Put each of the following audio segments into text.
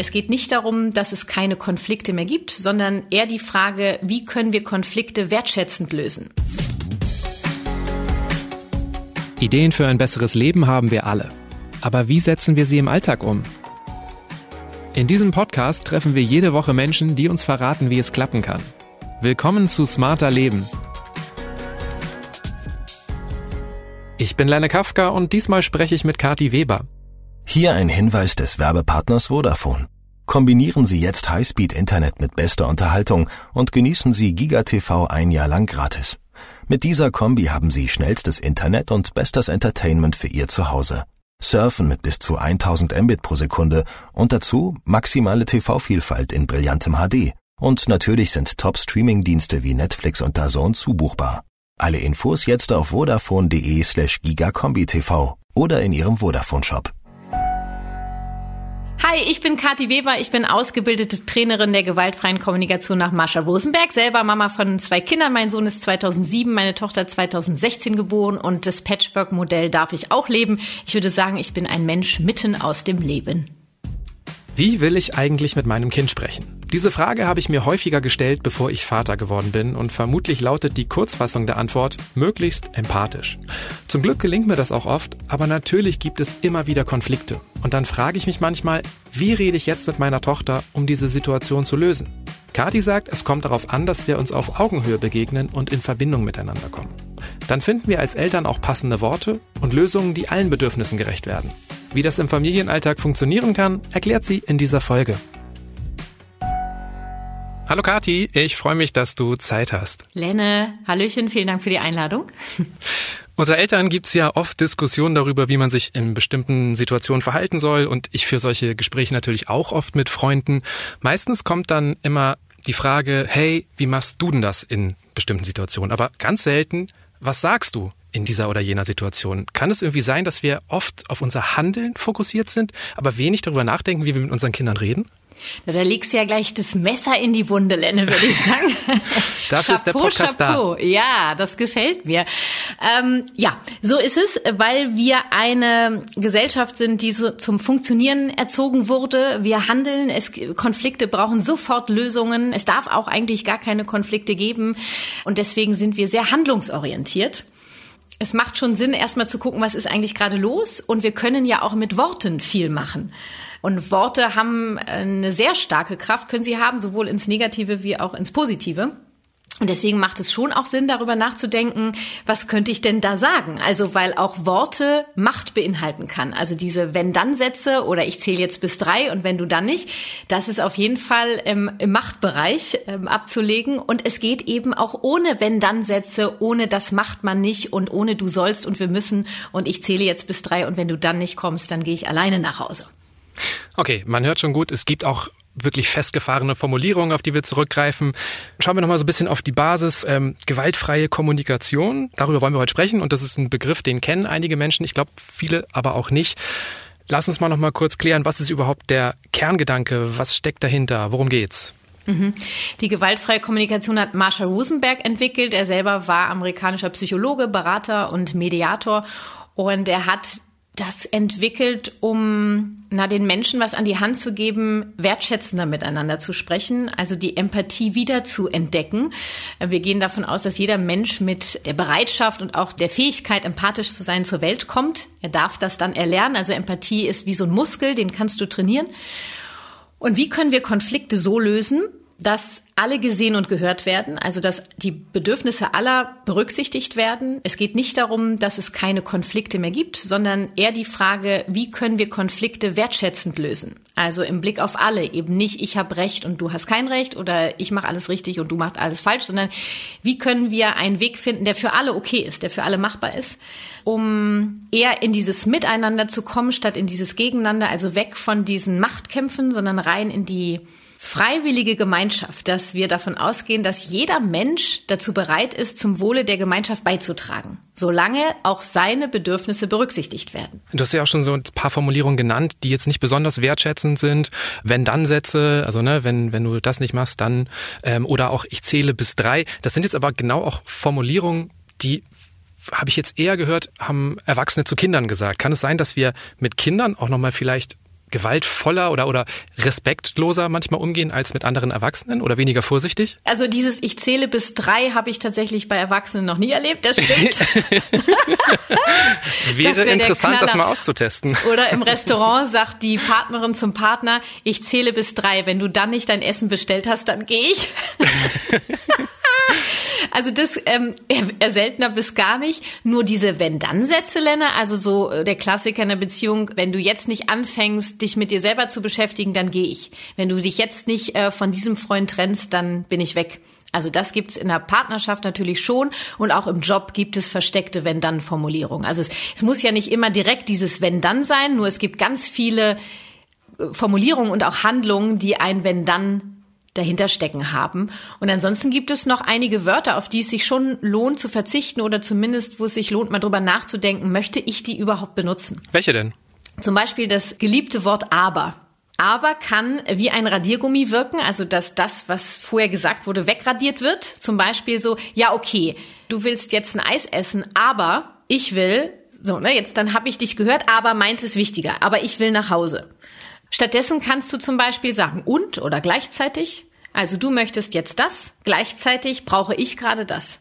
Es geht nicht darum, dass es keine Konflikte mehr gibt, sondern eher die Frage, wie können wir Konflikte wertschätzend lösen. Ideen für ein besseres Leben haben wir alle. Aber wie setzen wir sie im Alltag um? In diesem Podcast treffen wir jede Woche Menschen, die uns verraten, wie es klappen kann. Willkommen zu Smarter Leben. Ich bin Lenne Kafka und diesmal spreche ich mit Kati Weber. Hier ein Hinweis des Werbepartners Vodafone. Kombinieren Sie jetzt Highspeed-Internet mit bester Unterhaltung und genießen Sie GigaTV ein Jahr lang gratis. Mit dieser Kombi haben Sie schnellstes Internet und bestes Entertainment für Ihr Zuhause. Surfen mit bis zu 1000 Mbit pro Sekunde und dazu maximale TV-Vielfalt in brillantem HD. Und natürlich sind Top-Streaming-Dienste wie Netflix und DAZN zubuchbar. Alle Infos jetzt auf vodafone.de slash gigakombi-tv oder in Ihrem Vodafone-Shop. Hi, ich bin Kathi Weber. Ich bin ausgebildete Trainerin der gewaltfreien Kommunikation nach Marsha Rosenberg. Selber Mama von zwei Kindern. Mein Sohn ist 2007, meine Tochter 2016 geboren und das Patchwork-Modell darf ich auch leben. Ich würde sagen, ich bin ein Mensch mitten aus dem Leben. Wie will ich eigentlich mit meinem Kind sprechen? Diese Frage habe ich mir häufiger gestellt, bevor ich Vater geworden bin und vermutlich lautet die Kurzfassung der Antwort möglichst empathisch. Zum Glück gelingt mir das auch oft, aber natürlich gibt es immer wieder Konflikte. Und dann frage ich mich manchmal, wie rede ich jetzt mit meiner Tochter, um diese Situation zu lösen? Kati sagt, es kommt darauf an, dass wir uns auf Augenhöhe begegnen und in Verbindung miteinander kommen. Dann finden wir als Eltern auch passende Worte und Lösungen, die allen Bedürfnissen gerecht werden. Wie das im Familienalltag funktionieren kann, erklärt sie in dieser Folge. Hallo Kati, ich freue mich, dass du Zeit hast. Lenne, Hallöchen, vielen Dank für die Einladung. Unter Eltern gibt's ja oft Diskussionen darüber, wie man sich in bestimmten Situationen verhalten soll und ich führe solche Gespräche natürlich auch oft mit Freunden. Meistens kommt dann immer die Frage, hey, wie machst du denn das in bestimmten Situationen? Aber ganz selten, was sagst du? In dieser oder jener Situation. Kann es irgendwie sein, dass wir oft auf unser Handeln fokussiert sind, aber wenig darüber nachdenken, wie wir mit unseren Kindern reden? Da, da legst du ja gleich das Messer in die Wunde, Lenne, würde ich sagen. Dafür ist der Podcast Chapeau. da. Ja, das gefällt mir. Ähm, ja, so ist es, weil wir eine Gesellschaft sind, die so zum Funktionieren erzogen wurde. Wir handeln, es, Konflikte brauchen sofort Lösungen. Es darf auch eigentlich gar keine Konflikte geben. Und deswegen sind wir sehr handlungsorientiert es macht schon Sinn, erstmal zu gucken, was ist eigentlich gerade los. Und wir können ja auch mit Worten viel machen. Und Worte haben eine sehr starke Kraft, können sie haben, sowohl ins Negative wie auch ins Positive. Und deswegen macht es schon auch Sinn, darüber nachzudenken, was könnte ich denn da sagen? Also, weil auch Worte Macht beinhalten kann. Also diese Wenn-Dann-Sätze oder ich zähle jetzt bis drei und wenn du dann nicht, das ist auf jeden Fall im, im Machtbereich ähm, abzulegen. Und es geht eben auch ohne Wenn-Dann-Sätze, ohne das macht man nicht und ohne du sollst und wir müssen und ich zähle jetzt bis drei und wenn du dann nicht kommst, dann gehe ich alleine nach Hause. Okay, man hört schon gut, es gibt auch wirklich festgefahrene Formulierungen, auf die wir zurückgreifen. Schauen wir nochmal so ein bisschen auf die Basis. Ähm, gewaltfreie Kommunikation, darüber wollen wir heute sprechen und das ist ein Begriff, den kennen einige Menschen, ich glaube viele aber auch nicht. Lass uns mal nochmal kurz klären, was ist überhaupt der Kerngedanke, was steckt dahinter, worum geht's? Mhm. Die gewaltfreie Kommunikation hat Marshall Rosenberg entwickelt. Er selber war amerikanischer Psychologe, Berater und Mediator und er hat das entwickelt, um na, den Menschen was an die Hand zu geben, wertschätzender miteinander zu sprechen, also die Empathie wieder zu entdecken. Wir gehen davon aus, dass jeder Mensch mit der Bereitschaft und auch der Fähigkeit, empathisch zu sein, zur Welt kommt. Er darf das dann erlernen. Also Empathie ist wie so ein Muskel, den kannst du trainieren. Und wie können wir Konflikte so lösen, dass alle gesehen und gehört werden, also dass die Bedürfnisse aller berücksichtigt werden. Es geht nicht darum, dass es keine Konflikte mehr gibt, sondern eher die Frage, wie können wir Konflikte wertschätzend lösen? Also im Blick auf alle, eben nicht ich habe recht und du hast kein Recht oder ich mache alles richtig und du machst alles falsch, sondern wie können wir einen Weg finden, der für alle okay ist, der für alle machbar ist, um eher in dieses Miteinander zu kommen, statt in dieses Gegeneinander, also weg von diesen Machtkämpfen, sondern rein in die freiwillige Gemeinschaft, dass wir davon ausgehen, dass jeder Mensch dazu bereit ist, zum Wohle der Gemeinschaft beizutragen, solange auch seine Bedürfnisse berücksichtigt werden. Du hast ja auch schon so ein paar Formulierungen genannt, die jetzt nicht besonders wertschätzend sind. Wenn dann Sätze, also ne, wenn wenn du das nicht machst, dann ähm, oder auch ich zähle bis drei. Das sind jetzt aber genau auch Formulierungen, die habe ich jetzt eher gehört, haben Erwachsene zu Kindern gesagt. Kann es sein, dass wir mit Kindern auch nochmal vielleicht gewaltvoller oder, oder respektloser manchmal umgehen als mit anderen Erwachsenen oder weniger vorsichtig? Also dieses Ich zähle bis drei habe ich tatsächlich bei Erwachsenen noch nie erlebt, das stimmt. Wäre das interessant, das mal auszutesten. Oder im Restaurant sagt die Partnerin zum Partner, ich zähle bis drei. Wenn du dann nicht dein Essen bestellt hast, dann gehe ich. Also das ähm, eher seltener bis gar nicht. Nur diese Wenn-Dann-Sätze, Lenne, also so äh, der Klassiker in der Beziehung, wenn du jetzt nicht anfängst, dich mit dir selber zu beschäftigen, dann gehe ich. Wenn du dich jetzt nicht äh, von diesem Freund trennst, dann bin ich weg. Also das gibt's in der Partnerschaft natürlich schon und auch im Job gibt es versteckte Wenn-Dann-Formulierungen. Also es, es muss ja nicht immer direkt dieses Wenn-Dann sein, nur es gibt ganz viele äh, Formulierungen und auch Handlungen, die ein Wenn-Dann dahinter stecken haben. Und ansonsten gibt es noch einige Wörter, auf die es sich schon lohnt zu verzichten oder zumindest, wo es sich lohnt, mal drüber nachzudenken, möchte ich die überhaupt benutzen? Welche denn? Zum Beispiel das geliebte Wort aber. Aber kann wie ein Radiergummi wirken, also dass das, was vorher gesagt wurde, wegradiert wird. Zum Beispiel so, ja, okay, du willst jetzt ein Eis essen, aber ich will, so, ne, jetzt dann habe ich dich gehört, aber meins ist wichtiger, aber ich will nach Hause. Stattdessen kannst du zum Beispiel sagen und oder gleichzeitig. Also du möchtest jetzt das, gleichzeitig brauche ich gerade das.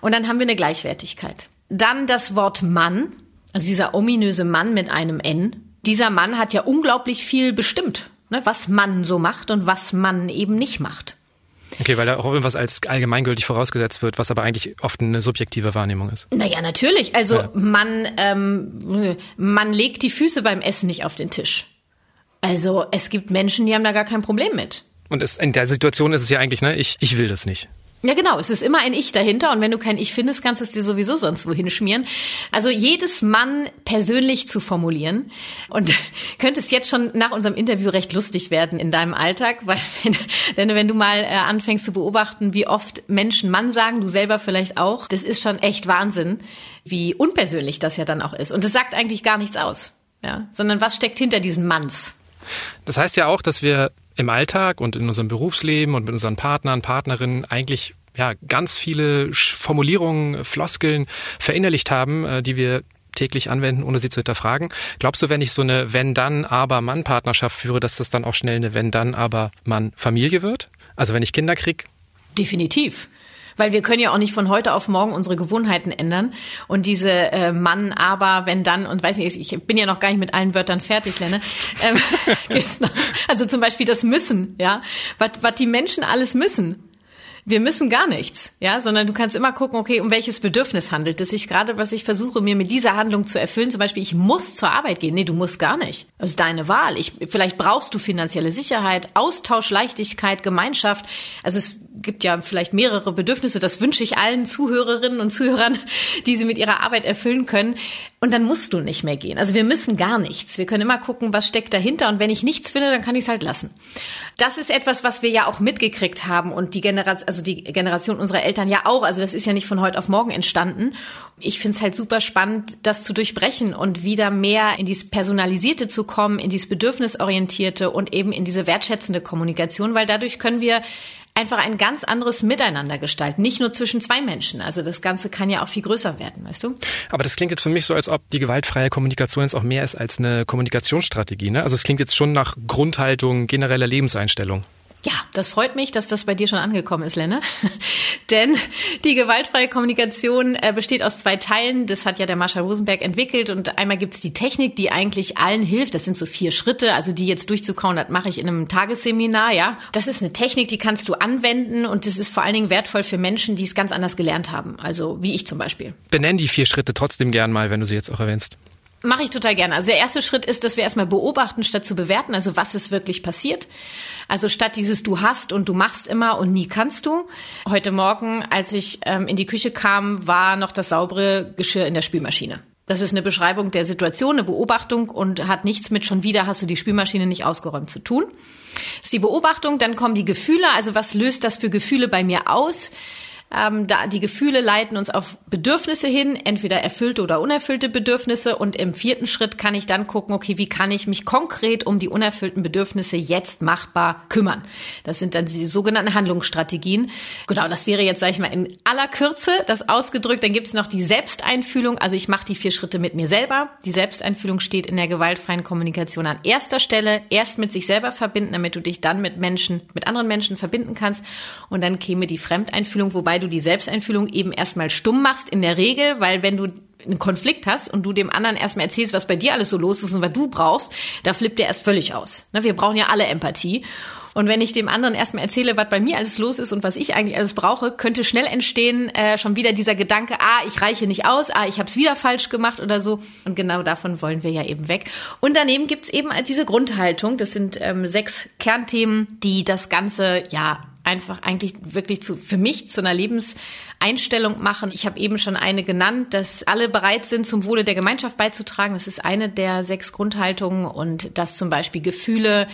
Und dann haben wir eine Gleichwertigkeit. Dann das Wort Mann, also dieser ominöse Mann mit einem N. Dieser Mann hat ja unglaublich viel bestimmt, ne, was Mann so macht und was Mann eben nicht macht. Okay, weil da auch irgendwas als allgemeingültig vorausgesetzt wird, was aber eigentlich oft eine subjektive Wahrnehmung ist. Naja, natürlich. Also ja. man, ähm, man legt die Füße beim Essen nicht auf den Tisch. Also es gibt Menschen, die haben da gar kein Problem mit. Und es, in der Situation ist es ja eigentlich, ne, ich, ich will das nicht. Ja, genau. Es ist immer ein Ich dahinter. Und wenn du kein Ich findest, kannst du es dir sowieso sonst wohin schmieren. Also jedes Mann persönlich zu formulieren. Und könnte es jetzt schon nach unserem Interview recht lustig werden in deinem Alltag, weil wenn, denn wenn du mal äh, anfängst zu beobachten, wie oft Menschen Mann sagen, du selber vielleicht auch, das ist schon echt Wahnsinn, wie unpersönlich das ja dann auch ist. Und das sagt eigentlich gar nichts aus. Ja, sondern was steckt hinter diesen Manns? Das heißt ja auch, dass wir im Alltag und in unserem Berufsleben und mit unseren Partnern, Partnerinnen eigentlich ja ganz viele Formulierungen, Floskeln verinnerlicht haben, äh, die wir täglich anwenden, ohne sie zu hinterfragen. Glaubst du, wenn ich so eine Wenn-Dann-Aber-Mann-Partnerschaft führe, dass das dann auch schnell eine Wenn-Dann-Aber-Mann-Familie wird? Also wenn ich Kinder krieg? Definitiv. Weil wir können ja auch nicht von heute auf morgen unsere Gewohnheiten ändern. Und diese äh, Mann, aber, wenn dann, und weiß nicht, ich bin ja noch gar nicht mit allen Wörtern fertig, Lenne. Ähm, also zum Beispiel das Müssen, ja. Was, was die Menschen alles müssen wir müssen gar nichts, ja, sondern du kannst immer gucken, okay, um welches Bedürfnis handelt es sich gerade, was ich versuche mir mit dieser Handlung zu erfüllen. Zum Beispiel, ich muss zur Arbeit gehen. Nee, du musst gar nicht. Das ist deine Wahl. Ich, vielleicht brauchst du finanzielle Sicherheit, Austausch, Leichtigkeit, Gemeinschaft. Also es gibt ja vielleicht mehrere Bedürfnisse. Das wünsche ich allen Zuhörerinnen und Zuhörern, die sie mit ihrer Arbeit erfüllen können. Und dann musst du nicht mehr gehen. Also wir müssen gar nichts. Wir können immer gucken, was steckt dahinter. Und wenn ich nichts finde, dann kann ich es halt lassen. Das ist etwas, was wir ja auch mitgekriegt haben und die Generation, also die Generation unserer Eltern ja auch. Also das ist ja nicht von heute auf morgen entstanden. Ich finde es halt super spannend, das zu durchbrechen und wieder mehr in dieses Personalisierte zu kommen, in dieses Bedürfnisorientierte und eben in diese wertschätzende Kommunikation, weil dadurch können wir einfach ein ganz anderes Miteinander gestalten, nicht nur zwischen zwei Menschen. Also das Ganze kann ja auch viel größer werden, weißt du? Aber das klingt jetzt für mich so, als ob die gewaltfreie Kommunikation jetzt auch mehr ist als eine Kommunikationsstrategie. Ne? Also es klingt jetzt schon nach Grundhaltung, genereller Lebenseinstellung. Ja, das freut mich, dass das bei dir schon angekommen ist, Lenne. Denn die gewaltfreie Kommunikation äh, besteht aus zwei Teilen. Das hat ja der Marshall Rosenberg entwickelt. Und einmal gibt's die Technik, die eigentlich allen hilft. Das sind so vier Schritte. Also die jetzt durchzukauen, das mache ich in einem Tagesseminar, ja. Das ist eine Technik, die kannst du anwenden. Und das ist vor allen Dingen wertvoll für Menschen, die es ganz anders gelernt haben. Also wie ich zum Beispiel. Benenn die vier Schritte trotzdem gern mal, wenn du sie jetzt auch erwähnst. Mache ich total gerne. Also der erste Schritt ist, dass wir erstmal beobachten, statt zu bewerten. Also was ist wirklich passiert. Also statt dieses du hast und du machst immer und nie kannst du. Heute Morgen, als ich ähm, in die Küche kam, war noch das saubere Geschirr in der Spülmaschine. Das ist eine Beschreibung der Situation, eine Beobachtung und hat nichts mit schon wieder hast du die Spülmaschine nicht ausgeräumt zu tun. Das ist die Beobachtung, dann kommen die Gefühle, also was löst das für Gefühle bei mir aus? Ähm, da die Gefühle leiten uns auf Bedürfnisse hin, entweder erfüllte oder unerfüllte Bedürfnisse. Und im vierten Schritt kann ich dann gucken, okay, wie kann ich mich konkret um die unerfüllten Bedürfnisse jetzt machbar kümmern? Das sind dann die sogenannten Handlungsstrategien. Genau, das wäre jetzt, sage ich mal, in aller Kürze das ausgedrückt. Dann gibt es noch die Selbsteinfühlung. Also ich mache die vier Schritte mit mir selber. Die Selbsteinfühlung steht in der gewaltfreien Kommunikation an erster Stelle. Erst mit sich selber verbinden, damit du dich dann mit Menschen, mit anderen Menschen verbinden kannst. Und dann käme die Fremdeinfühlung, wobei du die Selbsteinfühlung eben erstmal stumm machst in der Regel, weil wenn du einen Konflikt hast und du dem anderen erstmal erzählst, was bei dir alles so los ist und was du brauchst, da flippt der erst völlig aus. Ne, wir brauchen ja alle Empathie. Und wenn ich dem anderen erstmal erzähle, was bei mir alles los ist und was ich eigentlich alles brauche, könnte schnell entstehen äh, schon wieder dieser Gedanke, ah, ich reiche nicht aus, ah, ich habe es wieder falsch gemacht oder so. Und genau davon wollen wir ja eben weg. Und daneben gibt's eben diese Grundhaltung. Das sind ähm, sechs Kernthemen, die das Ganze ja einfach eigentlich wirklich zu, für mich zu einer Lebenseinstellung machen. Ich habe eben schon eine genannt, dass alle bereit sind, zum Wohle der Gemeinschaft beizutragen. Das ist eine der sechs Grundhaltungen und dass zum Beispiel Gefühle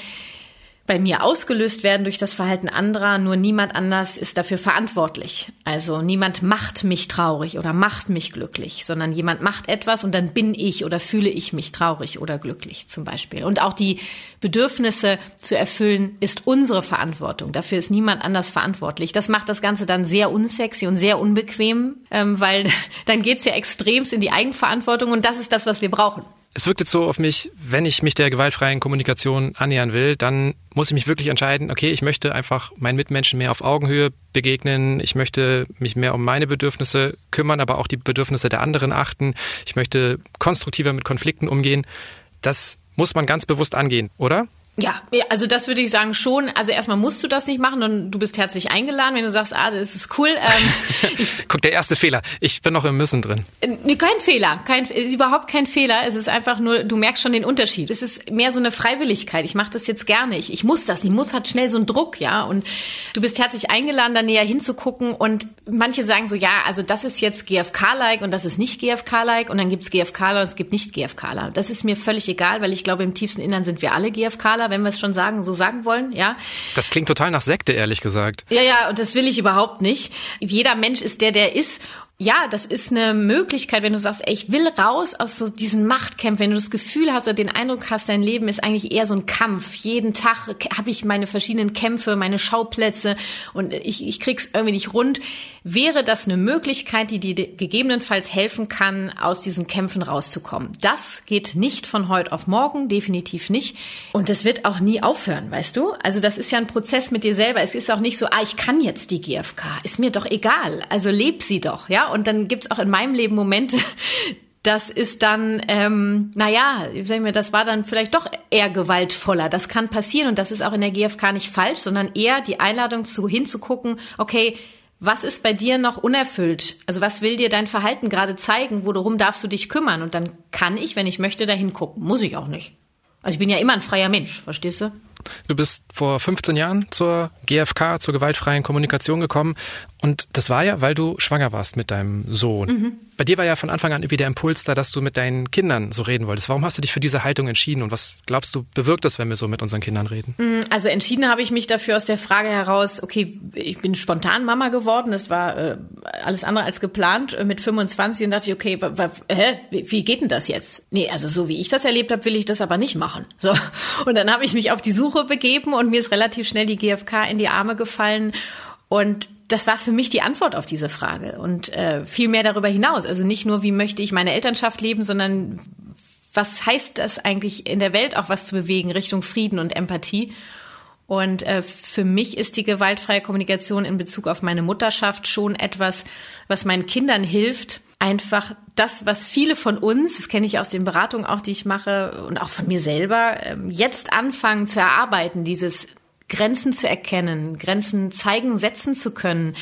bei mir ausgelöst werden durch das Verhalten anderer, nur niemand anders ist dafür verantwortlich. Also niemand macht mich traurig oder macht mich glücklich, sondern jemand macht etwas und dann bin ich oder fühle ich mich traurig oder glücklich zum Beispiel. Und auch die Bedürfnisse zu erfüllen ist unsere Verantwortung. Dafür ist niemand anders verantwortlich. Das macht das Ganze dann sehr unsexy und sehr unbequem, ähm, weil dann geht's ja extremst in die Eigenverantwortung und das ist das, was wir brauchen es wirkt jetzt so auf mich, wenn ich mich der gewaltfreien Kommunikation annähern will, dann muss ich mich wirklich entscheiden, okay, ich möchte einfach meinen Mitmenschen mehr auf Augenhöhe begegnen, ich möchte mich mehr um meine Bedürfnisse kümmern, aber auch die Bedürfnisse der anderen achten, ich möchte konstruktiver mit Konflikten umgehen. Das muss man ganz bewusst angehen, oder? Ja, also das würde ich sagen schon. Also erstmal musst du das nicht machen und du bist herzlich eingeladen, wenn du sagst, ah, das ist cool. Ähm, Guck, der erste Fehler. Ich bin noch im Müssen drin. Äh, kein Fehler, kein, überhaupt kein Fehler. Es ist einfach nur, du merkst schon den Unterschied. Es ist mehr so eine Freiwilligkeit. Ich mache das jetzt gerne. Ich, ich muss das. Ich muss hat schnell so einen Druck, ja. Und du bist herzlich eingeladen, da näher hinzugucken. Und manche sagen so, ja, also das ist jetzt GFK-like und das ist nicht GFK-like und dann gibt's GFK-like und es gibt nicht GFK-like. Das ist mir völlig egal, weil ich glaube, im tiefsten Innern sind wir alle Wenn wir es schon sagen, so sagen wollen, ja. Das klingt total nach Sekte, ehrlich gesagt. Ja, ja, und das will ich überhaupt nicht. Jeder Mensch ist der, der ist ja, das ist eine Möglichkeit, wenn du sagst, ey, ich will raus aus so diesen Machtkämpfen, wenn du das Gefühl hast oder den Eindruck hast, dein Leben ist eigentlich eher so ein Kampf. Jeden Tag habe ich meine verschiedenen Kämpfe, meine Schauplätze und ich, ich krieg's irgendwie nicht rund. Wäre das eine Möglichkeit, die dir gegebenenfalls helfen kann, aus diesen Kämpfen rauszukommen? Das geht nicht von heute auf morgen, definitiv nicht. Und das wird auch nie aufhören, weißt du? Also das ist ja ein Prozess mit dir selber. Es ist auch nicht so, ah, ich kann jetzt die GfK. Ist mir doch egal. Also leb sie doch, ja? Und dann gibt's auch in meinem Leben Momente, das ist dann, ähm, naja, sagen wir, das war dann vielleicht doch eher gewaltvoller. Das kann passieren und das ist auch in der GfK nicht falsch, sondern eher die Einladung zu hinzugucken, okay, was ist bei dir noch unerfüllt? Also was will dir dein Verhalten gerade zeigen? Worum darfst du dich kümmern? Und dann kann ich, wenn ich möchte, dahin gucken. Muss ich auch nicht. Also ich bin ja immer ein freier Mensch, verstehst du? Du bist vor 15 Jahren zur GfK, zur gewaltfreien Kommunikation gekommen. Und das war ja, weil du schwanger warst mit deinem Sohn. Mhm. Bei dir war ja von Anfang an irgendwie der Impuls da, dass du mit deinen Kindern so reden wolltest. Warum hast du dich für diese Haltung entschieden und was glaubst du, bewirkt das, wenn wir so mit unseren Kindern reden? Mhm, also entschieden habe ich mich dafür aus der Frage heraus, okay, ich bin spontan Mama geworden. Das war äh, alles andere als geplant äh, mit 25 und dachte ich, okay, hä, wie geht denn das jetzt? Nee, also so wie ich das erlebt habe, will ich das aber nicht machen. So. Und dann habe ich mich auf die Suche begeben und mir ist relativ schnell die GfK in die Arme gefallen. Und das war für mich die Antwort auf diese Frage und äh, viel mehr darüber hinaus. Also nicht nur, wie möchte ich meine Elternschaft leben, sondern was heißt das eigentlich in der Welt auch was zu bewegen Richtung Frieden und Empathie? Und äh, für mich ist die gewaltfreie Kommunikation in Bezug auf meine Mutterschaft schon etwas, was meinen Kindern hilft, einfach das, was viele von uns, das kenne ich aus den Beratungen auch, die ich mache und auch von mir selber, ähm, jetzt anfangen zu erarbeiten, dieses Grenzen zu erkennen, Grenzen zeigen, setzen zu können,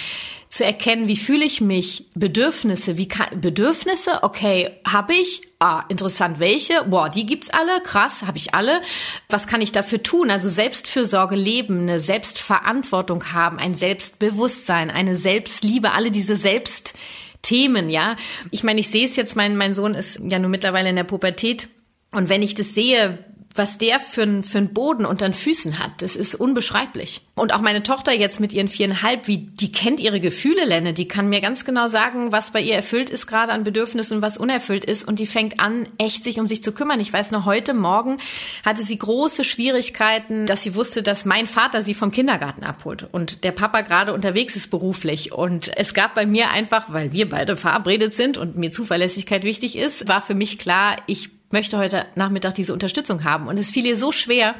zu erkennen, wie fühle ich mich, Bedürfnisse, wie kann, Bedürfnisse, okay, habe ich, ah, interessant, welche, boah, die gibt's alle, krass, habe ich alle, was kann ich dafür tun? Also Selbstfürsorge leben, eine Selbstverantwortung haben, ein Selbstbewusstsein, eine Selbstliebe, alle diese Selbstthemen, ja. Ich meine, ich sehe es jetzt, mein, mein Sohn ist ja nur mittlerweile in der Pubertät und wenn ich das sehe, was der für einen für einen Boden unter den Füßen hat, das ist unbeschreiblich. Und auch meine Tochter jetzt mit ihren viereinhalb, wie die kennt ihre Gefühle, Lenne, die kann mir ganz genau sagen, was bei ihr erfüllt ist gerade an Bedürfnissen was unerfüllt ist. Und die fängt an, echt sich um sich zu kümmern. Ich weiß noch, heute Morgen hatte sie große Schwierigkeiten, dass sie wusste, dass mein Vater sie vom Kindergarten abholt und der Papa gerade unterwegs ist beruflich. Und es gab bei mir einfach, weil wir beide verabredet sind und mir Zuverlässigkeit wichtig ist, war für mich klar, ich möchte heute Nachmittag diese Unterstützung haben. Und es fiel ihr so schwer.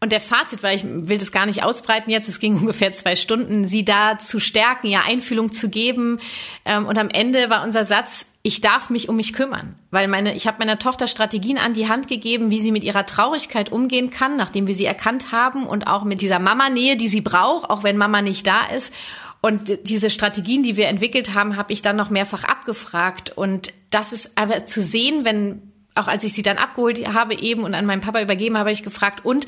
Und der Fazit war, ich will das gar nicht ausbreiten jetzt, es ging ungefähr zwei Stunden, sie da zu stärken, ja Einfühlung zu geben. Ähm, und am Ende war unser Satz, ich darf mich um mich kümmern, weil meine, ich habe meiner Tochter Strategien an die Hand gegeben, wie sie mit ihrer Traurigkeit umgehen kann, nachdem wir sie erkannt haben und auch mit dieser Mama-Nähe, die sie braucht, auch wenn Mama nicht da ist. Und diese Strategien, die wir entwickelt haben, habe ich dann noch mehrfach abgefragt. Und das ist aber zu sehen, wenn auch als ich sie dann abgeholt habe eben und an meinen Papa übergeben habe, habe ich gefragt, und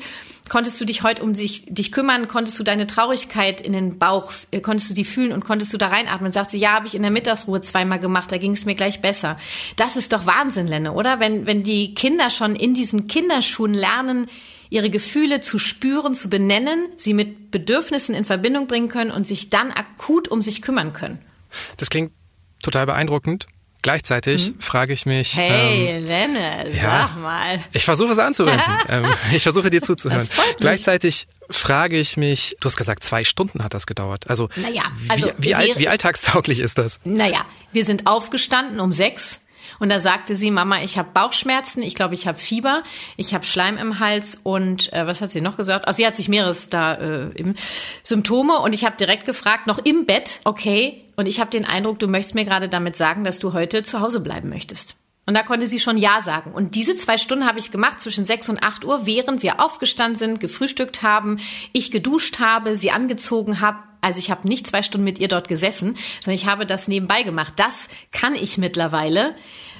konntest du dich heute um sich, dich kümmern? Konntest du deine Traurigkeit in den Bauch, äh, konntest du die fühlen und konntest du da reinatmen? Sagt sie, ja, habe ich in der Mittagsruhe zweimal gemacht, da ging es mir gleich besser. Das ist doch Wahnsinn, Lenne, oder? Wenn, wenn die Kinder schon in diesen Kinderschuhen lernen, ihre Gefühle zu spüren, zu benennen, sie mit Bedürfnissen in Verbindung bringen können und sich dann akut um sich kümmern können. Das klingt total beeindruckend. Gleichzeitig hm? frage ich mich. Hey, ähm, Lenne, ja, sag mal. Ich versuche es anzuwenden. ähm, ich versuche dir zuzuhören. Gleichzeitig frage ich mich, du hast gesagt, zwei Stunden hat das gedauert. Also, naja, also wie, wie, all, wie alltagstauglich ist das? Naja, wir sind aufgestanden um sechs. Und da sagte sie, Mama, ich habe Bauchschmerzen, ich glaube, ich habe Fieber, ich habe Schleim im Hals und äh, was hat sie noch gesagt? Also sie hat sich mehreres da äh, Symptome und ich habe direkt gefragt, noch im Bett, okay, und ich habe den Eindruck, du möchtest mir gerade damit sagen, dass du heute zu Hause bleiben möchtest. Und da konnte sie schon Ja sagen. Und diese zwei Stunden habe ich gemacht zwischen sechs und acht Uhr, während wir aufgestanden sind, gefrühstückt haben, ich geduscht habe, sie angezogen habe. Also ich habe nicht zwei Stunden mit ihr dort gesessen, sondern ich habe das nebenbei gemacht. Das kann ich mittlerweile.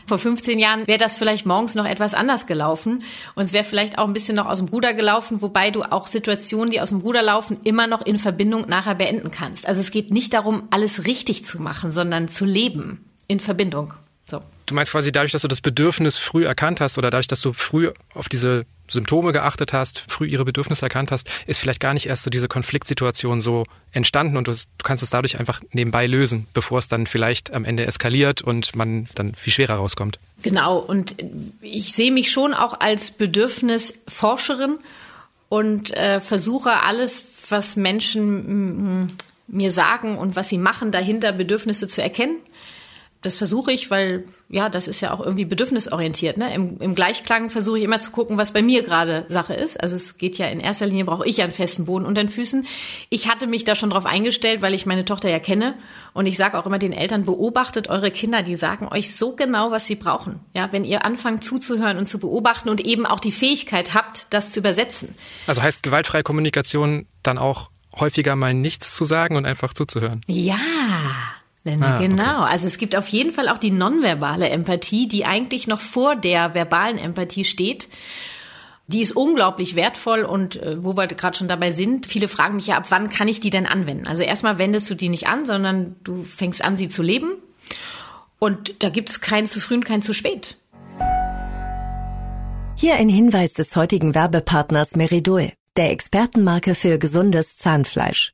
Vor 15 Jahren wäre das vielleicht morgens noch etwas anders gelaufen und es wäre vielleicht auch ein bisschen noch aus dem Ruder gelaufen, wobei du auch Situationen, die aus dem Ruder laufen, immer noch in Verbindung nachher beenden kannst. Also es geht nicht darum, alles richtig zu machen, sondern zu leben in Verbindung. So. Du meinst quasi dadurch, dass du das Bedürfnis früh erkannt hast oder dadurch, dass du früh auf diese Symptome geachtet hast, früh ihre Bedürfnisse erkannt hast, ist vielleicht gar nicht erst so diese Konfliktsituation so entstanden und du, du, kannst es dadurch einfach nebenbei lösen, bevor es dann vielleicht am Ende eskaliert und man dann viel schwerer rauskommt. Genau, und ich sehe mich schon auch als Bedürfnisforscherin und äh, versuche alles, was Menschen mir sagen und was sie machen, dahinter Bedürfnisse zu erkennen das versuche ich, weil ja, das ist ja auch irgendwie bedürfnisorientiert. Ne? Im, Im Gleichklang versuche ich immer zu gucken, was bei mir gerade Sache ist. Also es geht ja in erster Linie, brauche ich ja einen festen Boden unter den Füßen. Ich hatte mich da schon drauf eingestellt, weil ich meine Tochter ja kenne. Und ich sage auch immer den Eltern, beobachtet eure Kinder, die sagen euch so genau, was sie brauchen. Ja, wenn ihr anfangt zuzuhören und zu beobachten und eben auch die Fähigkeit habt, das zu übersetzen. Also heißt gewaltfreie Kommunikation dann auch häufiger mal nichts zu sagen und einfach zuzuhören? Ja. Länder, ah, genau. Okay. Also es gibt auf jeden Fall auch die nonverbale Empathie, die eigentlich noch vor der verbalen Empathie steht. Die ist unglaublich wertvoll und äh, wo wir gerade schon dabei sind, viele fragen mich ja, ab wann kann ich die denn anwenden? Also erstmal wendest du die nicht an, sondern du fängst an, sie zu leben. Und da gibt es kein zu früh und kein zu spät. Hier ein Hinweis des heutigen Werbepartners Meridol, der Expertenmarke für gesundes Zahnfleisch.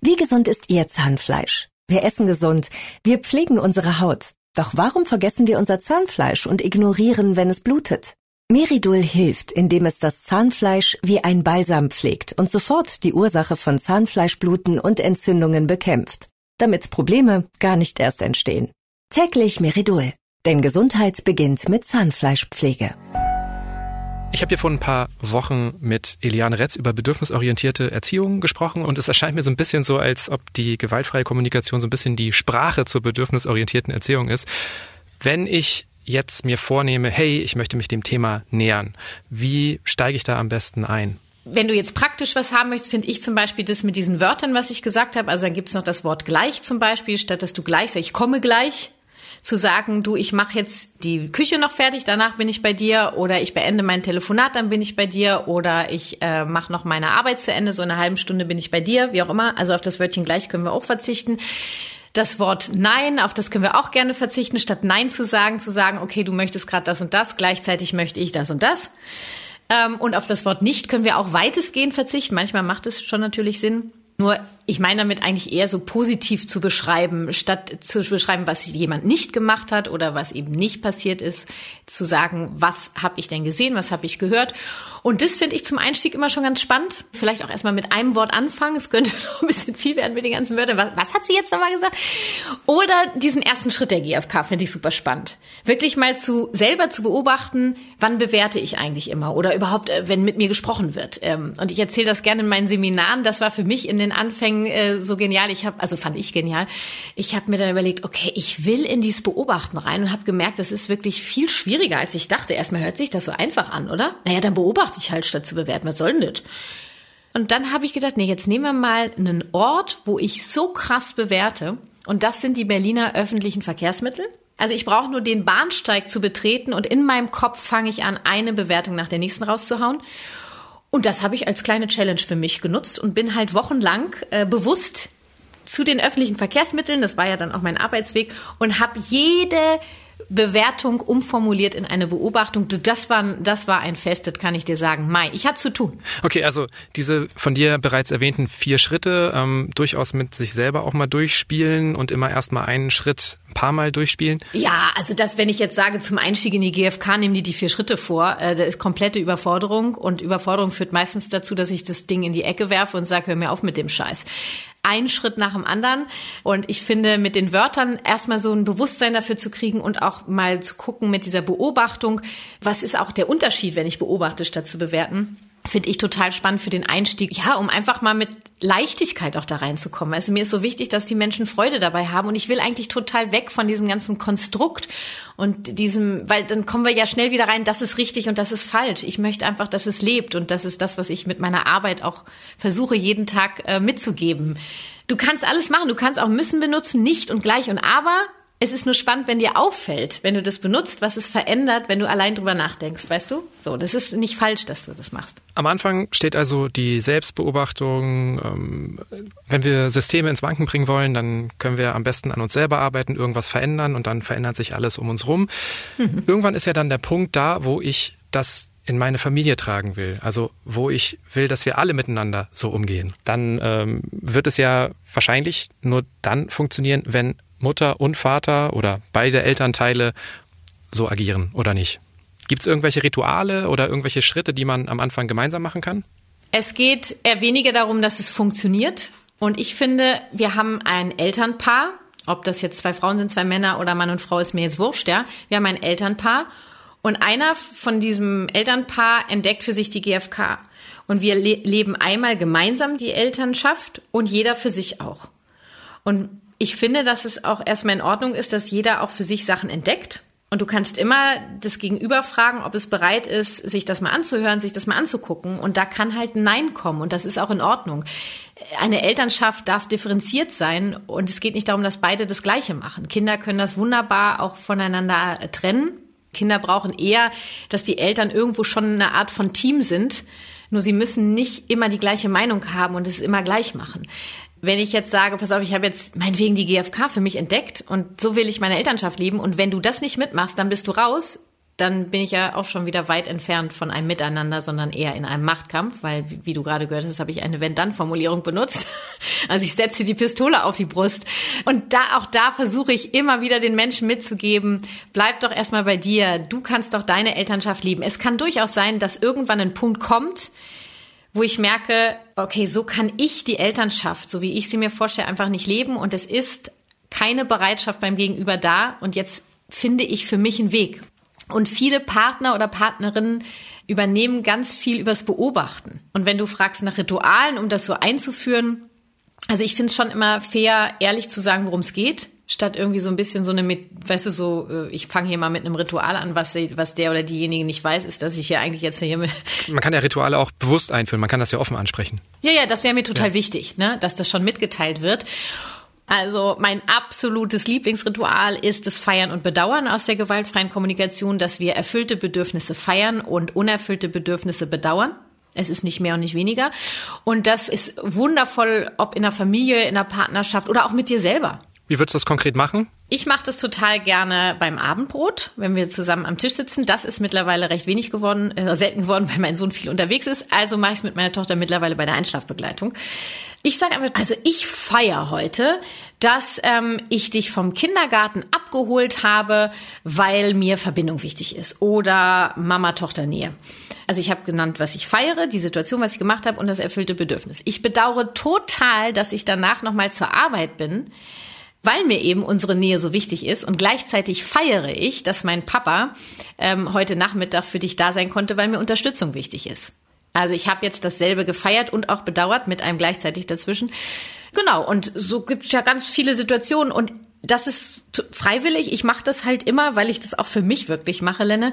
Wie gesund ist Ihr Zahnfleisch? Wir essen gesund, wir pflegen unsere Haut. Doch warum vergessen wir unser Zahnfleisch und ignorieren, wenn es blutet? Meridol hilft, indem es das Zahnfleisch wie ein Balsam pflegt und sofort die Ursache von Zahnfleischbluten und Entzündungen bekämpft, damit Probleme gar nicht erst entstehen. Täglich Meridol, denn Gesundheit beginnt mit Zahnfleischpflege. Ich habe hier vor ein paar Wochen mit Eliane Retz über bedürfnisorientierte Erziehung gesprochen und es erscheint mir so ein bisschen so, als ob die gewaltfreie Kommunikation so ein bisschen die Sprache zur bedürfnisorientierten Erziehung ist. Wenn ich jetzt mir vornehme, hey, ich möchte mich dem Thema nähern, wie steige ich da am besten ein? Wenn du jetzt praktisch was haben möchtest, finde ich zum Beispiel das mit diesen Wörtern, was ich gesagt habe. Also dann gibt es noch das Wort gleich zum Beispiel, statt dass du gleich sagst, ich komme gleich, zu sagen, du, ich mache jetzt die Küche noch fertig, danach bin ich bei dir oder ich beende mein Telefonat, dann bin ich bei dir oder ich äh, mache noch meine Arbeit zu Ende, so eine halbe Stunde bin ich bei dir, wie auch immer. Also auf das Wörtchen gleich können wir auch verzichten. Das Wort Nein, auf das können wir auch gerne verzichten, statt Nein zu sagen, zu sagen, okay, du möchtest gerade das und das, gleichzeitig möchte ich das und das. Ähm, und auf das Wort nicht können wir auch weitestgehend verzichten. Manchmal macht es schon natürlich Sinn. Nur ich meine damit eigentlich eher so positiv zu beschreiben, statt zu beschreiben, was jemand nicht gemacht hat oder was eben nicht passiert ist, zu sagen, was habe ich denn gesehen, was habe ich gehört. Und das finde ich zum Einstieg immer schon ganz spannend. Vielleicht auch erstmal mit einem Wort anfangen. Es könnte noch ein bisschen viel werden mit den ganzen Wörtern. Was, was hat sie jetzt nochmal gesagt? Oder diesen ersten Schritt der GfK finde ich super spannend. Wirklich mal zu selber zu beobachten, wann bewerte ich eigentlich immer oder überhaupt, äh, wenn mit mir gesprochen wird. Ähm, und ich erzähle das gerne in meinen Seminaren. Das war für mich in den Anfängen äh, so genial. Ich habe, also fand ich genial. Ich habe mir dann überlegt, okay, ich will in dieses Beobachten rein und habe gemerkt, das ist wirklich viel schwieriger, als ich dachte. Erstmal hört sich das so einfach an, oder? Naja, dann beobachte ich halt, statt zu bewerten. Was soll denn das? Und dann habe ich gedacht, nee, jetzt nehmen wir mal einen Ort, wo ich so krass bewerte. Und das sind die Berliner öffentlichen Verkehrsmittel. Also ich brauche nur den Bahnsteig zu betreten und in meinem Kopf fange ich an, eine Bewertung nach der nächsten rauszuhauen. Und das habe ich als kleine Challenge für mich genutzt und bin halt wochenlang äh, bewusst zu den öffentlichen Verkehrsmitteln, das war ja dann auch mein Arbeitsweg, und habe jede Bewertung umformuliert in eine Beobachtung. Das war, das war ein Fest, das kann ich dir sagen. Mai, ich hatte zu tun. Okay, also diese von dir bereits erwähnten vier Schritte ähm, durchaus mit sich selber auch mal durchspielen und immer erst mal einen Schritt ein paar Mal durchspielen? Ja, also das, wenn ich jetzt sage, zum Einstieg in die GfK nehmen die die vier Schritte vor, äh, da ist komplette Überforderung und Überforderung führt meistens dazu, dass ich das Ding in die Ecke werfe und sage, hör mir auf mit dem Scheiß ein Schritt nach dem anderen. Und ich finde, mit den Wörtern erstmal so ein Bewusstsein dafür zu kriegen und auch mal zu gucken mit dieser Beobachtung, was ist auch der Unterschied, wenn ich beobachte, statt zu bewerten finde ich total spannend für den Einstieg. Ja, um einfach mal mit Leichtigkeit auch da reinzukommen. Also mir ist so wichtig, dass die Menschen Freude dabei haben und ich will eigentlich total weg von diesem ganzen Konstrukt und diesem, weil dann kommen wir ja schnell wieder rein, das ist richtig und das ist falsch. Ich möchte einfach, dass es lebt und das ist das, was ich mit meiner Arbeit auch versuche jeden Tag äh, mitzugeben. Du kannst alles machen, du kannst auch müssen benutzen, nicht und gleich und aber es ist nur spannend, wenn dir auffällt, wenn du das benutzt, was es verändert, wenn du allein drüber nachdenkst, weißt du? So, das ist nicht falsch, dass du das machst. Am Anfang steht also die Selbstbeobachtung. Ähm, wenn wir Systeme ins Wanken bringen wollen, dann können wir am besten an uns selber arbeiten, irgendwas verändern und dann verändert sich alles um uns rum. Mhm. Irgendwann ist ja dann der Punkt da, wo ich das in meine Familie tragen will, also wo ich will, dass wir alle miteinander so umgehen, dann ähm, wird es ja wahrscheinlich nur dann funktionieren, wenn Mutter und Vater oder beide Elternteile so agieren oder nicht? Gibt es irgendwelche Rituale oder irgendwelche Schritte, die man am Anfang gemeinsam machen kann? Es geht eher weniger darum, dass es funktioniert. Und ich finde, wir haben ein Elternpaar, ob das jetzt zwei Frauen sind, zwei Männer oder Mann und Frau, ist mir jetzt wurscht, ja. Wir haben ein Elternpaar und einer von diesem Elternpaar entdeckt für sich die GfK. Und wir le leben einmal gemeinsam die Elternschaft und jeder für sich auch. Und ich finde, dass es auch erstmal in Ordnung ist, dass jeder auch für sich Sachen entdeckt. Und du kannst immer das Gegenüber fragen, ob es bereit ist, sich das mal anzuhören, sich das mal anzugucken. Und da kann halt ein Nein kommen. Und das ist auch in Ordnung. Eine Elternschaft darf differenziert sein. Und es geht nicht darum, dass beide das Gleiche machen. Kinder können das wunderbar auch voneinander trennen. Kinder brauchen eher, dass die Eltern irgendwo schon eine Art von Team sind. Nur sie müssen nicht immer die gleiche Meinung haben und es immer gleich machen wenn ich jetzt sage, pass auf, ich habe jetzt meinetwegen die GfK für mich entdeckt und so will ich meine Elternschaft leben und wenn du das nicht mitmachst, dann bist du raus, dann bin ich ja auch schon wieder weit entfernt von einem Miteinander, sondern eher in einem Machtkampf, weil, wie du gerade gehört hast, habe ich eine Wenn-Dann-Formulierung benutzt. Also ich setze die Pistole auf die Brust. Und da, auch da versuche ich immer wieder den Menschen mitzugeben, bleib doch erstmal bei dir. Du kannst doch deine Elternschaft lieben. Es kann durchaus sein, dass irgendwann ein Punkt kommt, wo ich merke, okay, so kann ich die Elternschaft, so wie ich sie mir vorstelle, einfach nicht leben und es ist keine Bereitschaft beim Gegenüber da und jetzt finde ich für mich einen Weg. Und viele Partner oder Partnerinnen übernehmen ganz viel übers Beobachten. Und wenn du fragst nach Ritualen, um das so einzuführen, also ich finde es schon immer fair, ehrlich zu sagen, worum es geht statt irgendwie so ein bisschen so eine, weißt du, so, äh, ich fange hier mal mit einem Ritual an, was, was der oder diejenige nicht weiß, ist, dass ich hier eigentlich jetzt hier mit. Man kann ja Rituale auch bewusst einführen, man kann das ja offen ansprechen. Ja, ja, das wäre mir total ja. wichtig, ne, dass das schon mitgeteilt wird. Also mein absolutes Lieblingsritual ist das Feiern und Bedauern aus der gewaltfreien Kommunikation, dass wir erfüllte Bedürfnisse feiern und unerfüllte Bedürfnisse bedauern. Es ist nicht mehr und nicht weniger. Und das ist wundervoll, ob in der Familie, in der Partnerschaft oder auch mit dir selber. Wie würdest du das konkret machen? Ich mache das total gerne beim Abendbrot, wenn wir zusammen am Tisch sitzen. Das ist mittlerweile recht wenig geworden, äh, selten geworden, weil mein Sohn viel unterwegs ist. Also mache ich es mit meiner Tochter mittlerweile bei der Einschlafbegleitung. Ich sage einfach, also ich feier heute, dass ähm, ich dich vom Kindergarten abgeholt habe, weil mir Verbindung wichtig ist oder Mama-Tochter-Nähe. Also ich habe genannt, was ich feiere, die Situation, was ich gemacht habe und das erfüllte Bedürfnis. Ich bedauere total, dass ich danach nochmal zur Arbeit bin weil mir eben unsere Nähe so wichtig ist und gleichzeitig feiere ich, dass mein Papa ähm, heute Nachmittag für dich da sein konnte, weil mir Unterstützung wichtig ist. Also ich habe jetzt dasselbe gefeiert und auch bedauert mit einem gleichzeitig dazwischen. Genau, und so gibt es ja ganz viele Situationen und das ist freiwillig. Ich mache das halt immer, weil ich das auch für mich wirklich mache, Lenne.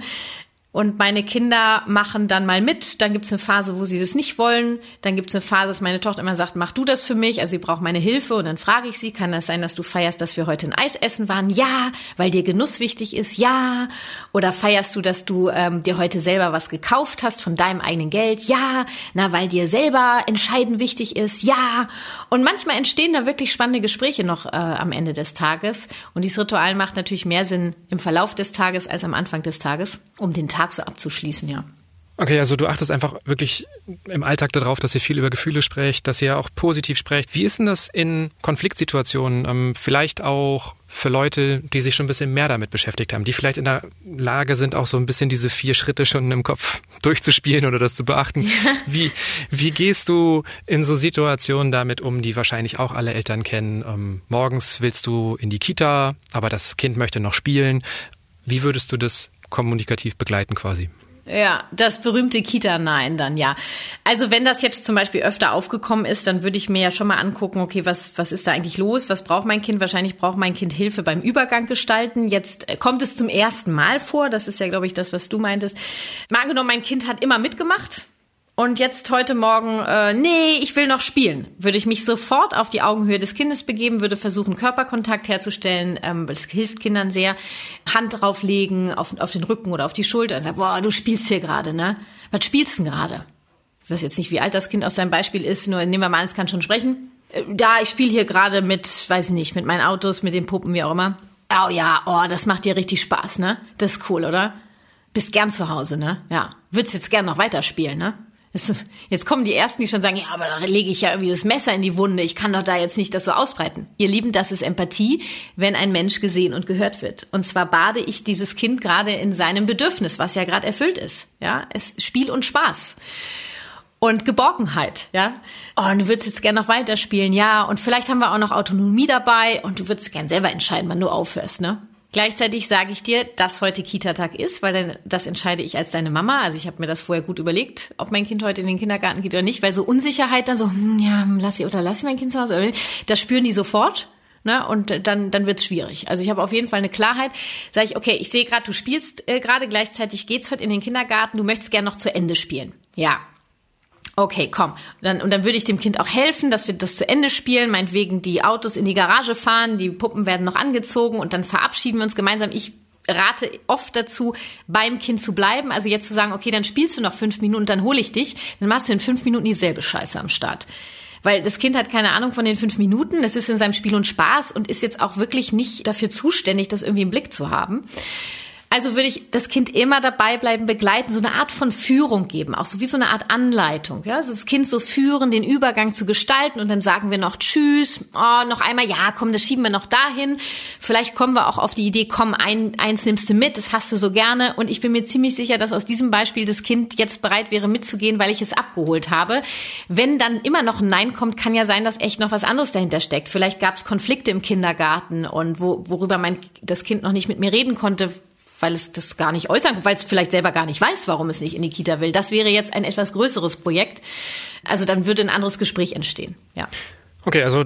Und meine Kinder machen dann mal mit. Dann gibt es eine Phase, wo sie das nicht wollen. Dann gibt es eine Phase, dass meine Tochter immer sagt, mach du das für mich. Also sie braucht meine Hilfe. Und dann frage ich sie, kann das sein, dass du feierst, dass wir heute ein Eis essen waren? Ja, weil dir Genuss wichtig ist. Ja. Oder feierst du, dass du ähm, dir heute selber was gekauft hast von deinem eigenen Geld? Ja. Na, weil dir selber entscheiden wichtig ist? Ja. Und manchmal entstehen da wirklich spannende Gespräche noch äh, am Ende des Tages. Und dieses Ritual macht natürlich mehr Sinn im Verlauf des Tages als am Anfang des Tages, um den Tag so abzuschließen, ja. Okay, also du achtest einfach wirklich im Alltag darauf, dass ihr viel über Gefühle sprecht, dass ihr auch positiv sprecht. Wie ist denn das in Konfliktsituationen? Ähm, vielleicht auch für Leute, die sich schon ein bisschen mehr damit beschäftigt haben, die vielleicht in der Lage sind, auch so ein bisschen diese vier Schritte schon im Kopf durchzuspielen oder das zu beachten. Ja. Wie, wie gehst du in so Situationen damit um, die wahrscheinlich auch alle Eltern kennen? Ähm, morgens willst du in die Kita, aber das Kind möchte noch spielen. Wie würdest du das kommunikativ begleiten quasi? Ja, das berühmte Kita-Nein dann, ja. Also wenn das jetzt zum Beispiel öfter aufgekommen ist, dann würde ich mir ja schon mal angucken, okay, was, was ist da eigentlich los? Was braucht mein Kind? Wahrscheinlich braucht mein Kind Hilfe beim Übergang gestalten. Jetzt äh, kommt es zum ersten Mal vor. Das ist ja, glaube ich, das, was du meintest. Mal angenommen, mein Kind hat immer mitgemacht und jetzt heute Morgen, äh, nee, ich will noch spielen, würde ich mich sofort auf die Augenhöhe des Kindes begeben, würde versuchen, Körperkontakt herzustellen. Ähm, das hilft Kindern sehr. Hand drauflegen, auf, auf den Rücken oder auf die Schulter und sagen, boah, du spielst hier gerade, ne? Was spielst denn gerade? Ich weiß jetzt nicht, wie alt das Kind aus seinem Beispiel ist, nur nehmen wir mal an, es kann schon sprechen. Äh, da, ich spiele hier gerade mit, weiß nicht, mit meinen Autos, mit den Puppen, wie auch immer. Oh ja, oh, das macht dir richtig Spaß, ne? Das ist cool, oder? Bist gern zu Hause, ne? Ja. Würdest jetzt gern noch weiterspielen, ne? Jetzt kommen die Ersten, die schon sagen, ja, aber da lege ich ja irgendwie das Messer in die Wunde. Ich kann doch da jetzt nicht das so ausbreiten. Ihr Lieben, das ist Empathie, wenn ein Mensch gesehen und gehört wird. Und zwar bade ich dieses Kind gerade in seinem Bedürfnis, was ja gerade erfüllt ist. Ja, es Spiel und Spaß. Und Geborgenheit, ja. Oh, und du würdest jetzt gerne noch weiterspielen, ja. Und vielleicht haben wir auch noch Autonomie dabei und du würdest gern selber entscheiden, wann du aufhörst, ne? Gleichzeitig sage ich dir, dass heute Kita-Tag ist, weil das entscheide ich als deine Mama. Also ich habe mir das vorher gut überlegt, ob mein Kind heute in den Kindergarten geht oder nicht, weil so Unsicherheit dann so, hm, ja, lass ich oder lass ich mein Kind zu Hause, das spüren die sofort. Ne? Und dann, dann wird's schwierig. Also ich habe auf jeden Fall eine Klarheit. Sage ich, okay, ich sehe gerade, du spielst äh, gerade, gleichzeitig geht's heute in den Kindergarten, du möchtest gern noch zu Ende spielen. Ja, okay, komm. Und dann, und dann würde ich dem Kind auch helfen, dass wir das zu Ende spielen, meinetwegen die Autos in die Garage fahren, die Puppen werden noch angezogen und dann verabschieden wir uns gemeinsam. Ich rate oft dazu, beim Kind zu bleiben. Also jetzt zu sagen, okay, dann spielst du noch fünf Minuten, dann hole ich dich, dann machst du in fünf Minuten dieselbe Scheiße am Start. Weil das Kind hat keine Ahnung von den fünf Minuten, es ist in seinem Spiel und Spaß und ist jetzt auch wirklich nicht dafür zuständig, das irgendwie im Blick zu haben. Also würde ich das Kind immer dabei bleiben, begleiten, so eine Art von Führung geben, auch so wie so eine Art Anleitung. Ja, also das Kind so führen, den Übergang zu gestalten und dann sagen wir noch Tschüss, oh, noch einmal, ja, komm, das schieben wir noch dahin. Vielleicht kommen wir auch auf die Idee, komm, ein, eins nimmst du mit, das hast du so gerne. Und ich bin mir ziemlich sicher, dass aus diesem Beispiel das Kind jetzt bereit wäre mitzugehen, weil ich es abgeholt habe. Wenn dann immer noch ein Nein kommt, kann ja sein, dass echt noch was anderes dahinter steckt. Vielleicht gab es Konflikte im Kindergarten und wo, worüber mein das Kind noch nicht mit mir reden konnte, weil es das gar nicht äußern, weil es vielleicht selber gar nicht weiß, warum es nicht in die Kita will. Das wäre jetzt ein etwas größeres Projekt. Also dann würde ein anderes Gespräch entstehen. Ja. Okay, also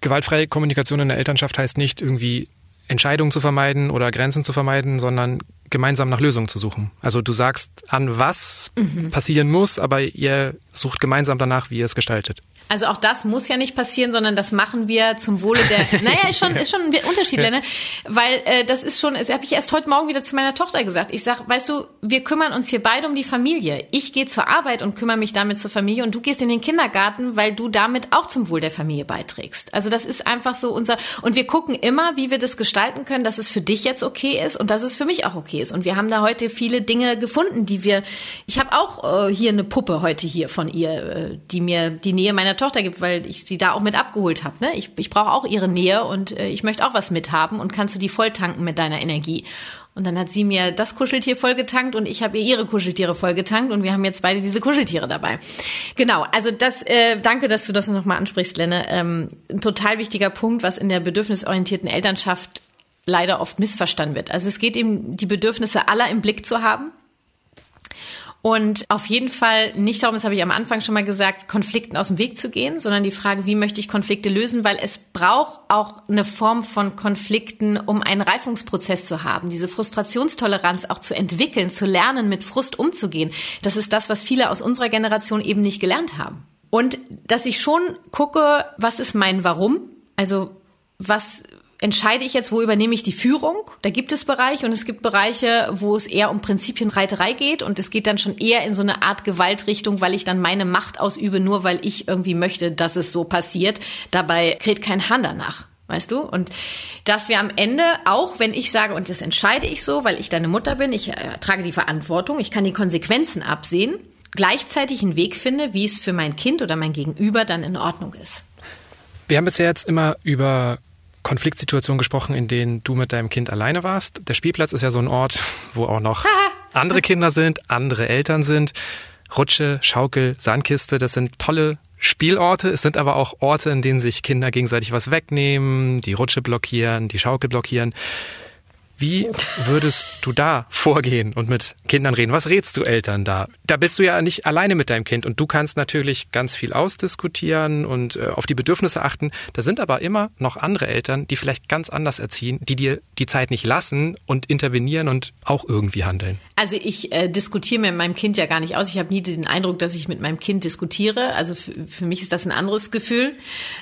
gewaltfreie Kommunikation in der Elternschaft heißt nicht irgendwie Entscheidungen zu vermeiden oder Grenzen zu vermeiden, sondern gemeinsam nach Lösungen zu suchen. Also du sagst an, was mhm. passieren muss, aber ihr sucht gemeinsam danach, wie ihr es gestaltet. Also auch das muss ja nicht passieren, sondern das machen wir zum Wohle der. Naja, ist schon ist schon ein Unterschied, ja. ne? Weil äh, das ist schon. Das habe ich erst heute Morgen wieder zu meiner Tochter gesagt. Ich sag, weißt du, wir kümmern uns hier beide um die Familie. Ich gehe zur Arbeit und kümmere mich damit zur Familie und du gehst in den Kindergarten, weil du damit auch zum Wohl der Familie beiträgst. Also das ist einfach so unser. Und wir gucken immer, wie wir das gestalten können, dass es für dich jetzt okay ist und dass es für mich auch okay ist. Und wir haben da heute viele Dinge gefunden, die wir. Ich habe auch äh, hier eine Puppe heute hier von ihr, äh, die mir die Nähe meiner Tochter gibt, weil ich sie da auch mit abgeholt habe. Ne? Ich, ich brauche auch ihre Nähe und äh, ich möchte auch was mithaben und kannst du die voll tanken mit deiner Energie. Und dann hat sie mir das Kuscheltier vollgetankt und ich habe ihr ihre Kuscheltiere vollgetankt und wir haben jetzt beide diese Kuscheltiere dabei. Genau, also das, äh, danke, dass du das nochmal ansprichst, Lenne. Ähm, ein total wichtiger Punkt, was in der bedürfnisorientierten Elternschaft leider oft missverstanden wird. Also es geht eben, die Bedürfnisse aller im Blick zu haben und auf jeden Fall nicht darum, das habe ich am Anfang schon mal gesagt, Konflikten aus dem Weg zu gehen, sondern die Frage, wie möchte ich Konflikte lösen, weil es braucht auch eine Form von Konflikten, um einen Reifungsprozess zu haben, diese Frustrationstoleranz auch zu entwickeln, zu lernen, mit Frust umzugehen. Das ist das, was viele aus unserer Generation eben nicht gelernt haben. Und dass ich schon gucke, was ist mein Warum? Also was, entscheide ich jetzt, wo übernehme ich die Führung? Da gibt es Bereiche und es gibt Bereiche, wo es eher um Prinzipienreiterei geht und es geht dann schon eher in so eine Art Gewaltrichtung, weil ich dann meine Macht ausübe, nur weil ich irgendwie möchte, dass es so passiert. Dabei kräht kein Hahn danach. Weißt du? Und dass wir am Ende, auch wenn ich sage, und das entscheide ich so, weil ich deine Mutter bin, ich äh, trage die Verantwortung, ich kann die Konsequenzen absehen, gleichzeitig einen Weg finde, wie es für mein Kind oder mein Gegenüber dann in Ordnung ist. Wir haben bisher jetzt immer über Konfliktsituationen gesprochen, in denen du mit deinem Kind alleine warst. Der Spielplatz ist ja so ein Ort, wo auch noch andere Kinder sind, andere Eltern sind. Rutsche, Schaukel, Sandkiste, das sind tolle Spielorte. Es sind aber auch Orte, in denen sich Kinder gegenseitig was wegnehmen, die Rutsche blockieren, die Schaukel blockieren. Wie würdest du da vorgehen und mit Kindern reden? Was rätst du Eltern da? Da bist du ja nicht alleine mit deinem Kind und du kannst natürlich ganz viel ausdiskutieren und äh, auf die Bedürfnisse achten. Da sind aber immer noch andere Eltern, die vielleicht ganz anders erziehen, die dir die Zeit nicht lassen und intervenieren und auch irgendwie handeln. Also ich äh, diskutiere mit meinem Kind ja gar nicht aus. Ich habe nie den Eindruck, dass ich mit meinem Kind diskutiere. Also für mich ist das ein anderes Gefühl.